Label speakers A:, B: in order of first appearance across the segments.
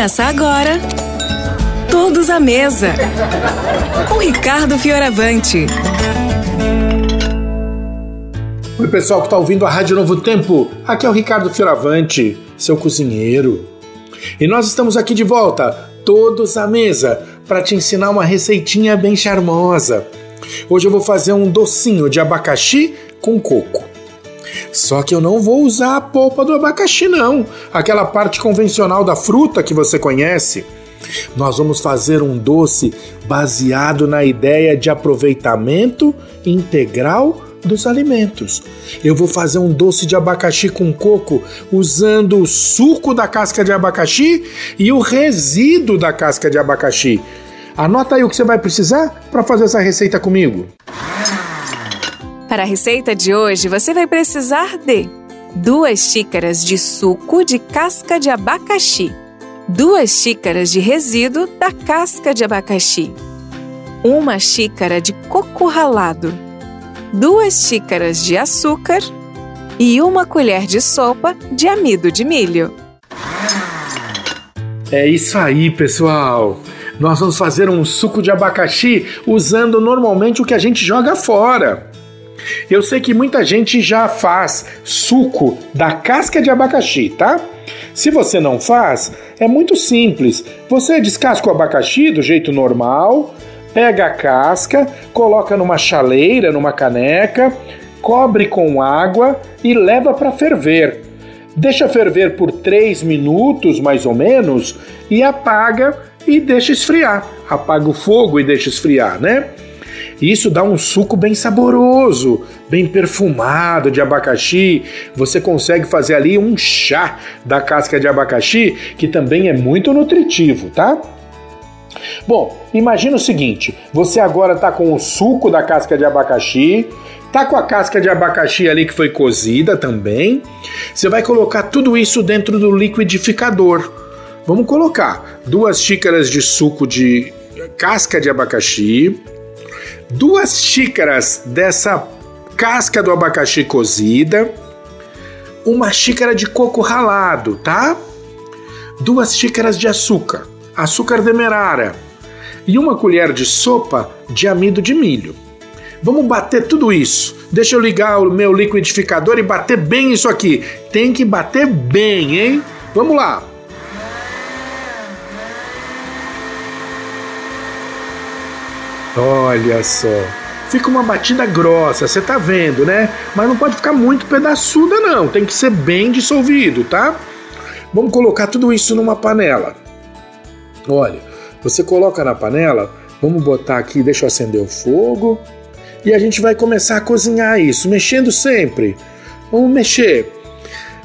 A: Começa agora. Todos à mesa. Com Ricardo Fioravante.
B: Oi, pessoal que está ouvindo a Rádio Novo Tempo. Aqui é o Ricardo Fioravante, seu cozinheiro. E nós estamos aqui de volta, todos à mesa, para te ensinar uma receitinha bem charmosa. Hoje eu vou fazer um docinho de abacaxi com coco. Só que eu não vou usar a polpa do abacaxi, não. Aquela parte convencional da fruta que você conhece. Nós vamos fazer um doce baseado na ideia de aproveitamento integral dos alimentos. Eu vou fazer um doce de abacaxi com coco usando o suco da casca de abacaxi e o resíduo da casca de abacaxi. Anota aí o que você vai precisar para fazer essa receita comigo.
A: Para a receita de hoje, você vai precisar de duas xícaras de suco de casca de abacaxi, duas xícaras de resíduo da casca de abacaxi, uma xícara de coco ralado, duas xícaras de açúcar e uma colher de sopa de amido de milho.
B: É isso aí, pessoal! Nós vamos fazer um suco de abacaxi usando normalmente o que a gente joga fora. Eu sei que muita gente já faz suco da casca de abacaxi, tá? Se você não faz, é muito simples. Você descasca o abacaxi do jeito normal, pega a casca, coloca numa chaleira, numa caneca, cobre com água e leva para ferver. Deixa ferver por 3 minutos mais ou menos e apaga e deixa esfriar. Apaga o fogo e deixa esfriar, né? Isso dá um suco bem saboroso, bem perfumado de abacaxi. Você consegue fazer ali um chá da casca de abacaxi, que também é muito nutritivo, tá? Bom, imagina o seguinte: você agora está com o suco da casca de abacaxi, tá com a casca de abacaxi ali que foi cozida também. Você vai colocar tudo isso dentro do liquidificador. Vamos colocar duas xícaras de suco de casca de abacaxi, duas xícaras dessa casca do abacaxi cozida, uma xícara de coco ralado, tá? Duas xícaras de açúcar, açúcar demerara e uma colher de sopa de amido de milho. Vamos bater tudo isso. Deixa eu ligar o meu liquidificador e bater bem isso aqui. Tem que bater bem, hein? Vamos lá. Olha só. Fica uma batida grossa, você tá vendo, né? Mas não pode ficar muito pedaçuda, não. Tem que ser bem dissolvido, tá? Vamos colocar tudo isso numa panela. Olha, você coloca na panela, vamos botar aqui, deixa eu acender o fogo. E a gente vai começar a cozinhar isso, mexendo sempre. Vamos mexer.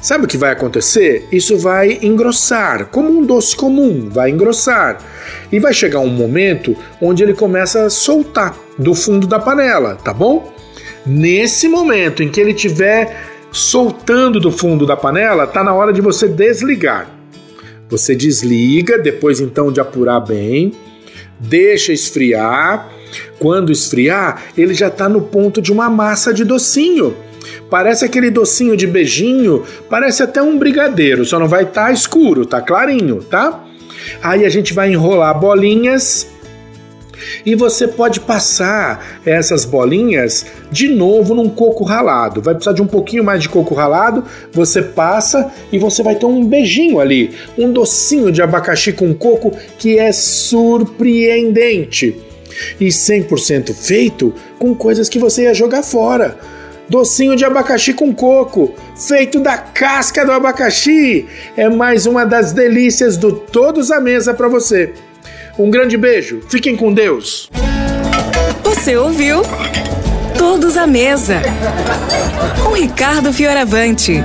B: Sabe o que vai acontecer? Isso vai engrossar, como um doce comum, vai engrossar. E vai chegar um momento onde ele começa a soltar do fundo da panela, tá bom? Nesse momento em que ele estiver soltando do fundo da panela, tá na hora de você desligar. Você desliga, depois então de apurar bem, deixa esfriar. Quando esfriar, ele já está no ponto de uma massa de docinho. Parece aquele docinho de beijinho, parece até um brigadeiro, só não vai estar tá escuro, tá clarinho, tá? Aí a gente vai enrolar bolinhas e você pode passar essas bolinhas de novo num coco ralado. Vai precisar de um pouquinho mais de coco ralado, você passa e você vai ter um beijinho ali, um docinho de abacaxi com coco que é surpreendente. E 100% feito com coisas que você ia jogar fora docinho de abacaxi com coco, feito da casca do abacaxi. É mais uma das delícias do Todos à Mesa para você. Um grande beijo, fiquem com Deus.
A: Você ouviu? Todos à Mesa, com Ricardo Fioravante.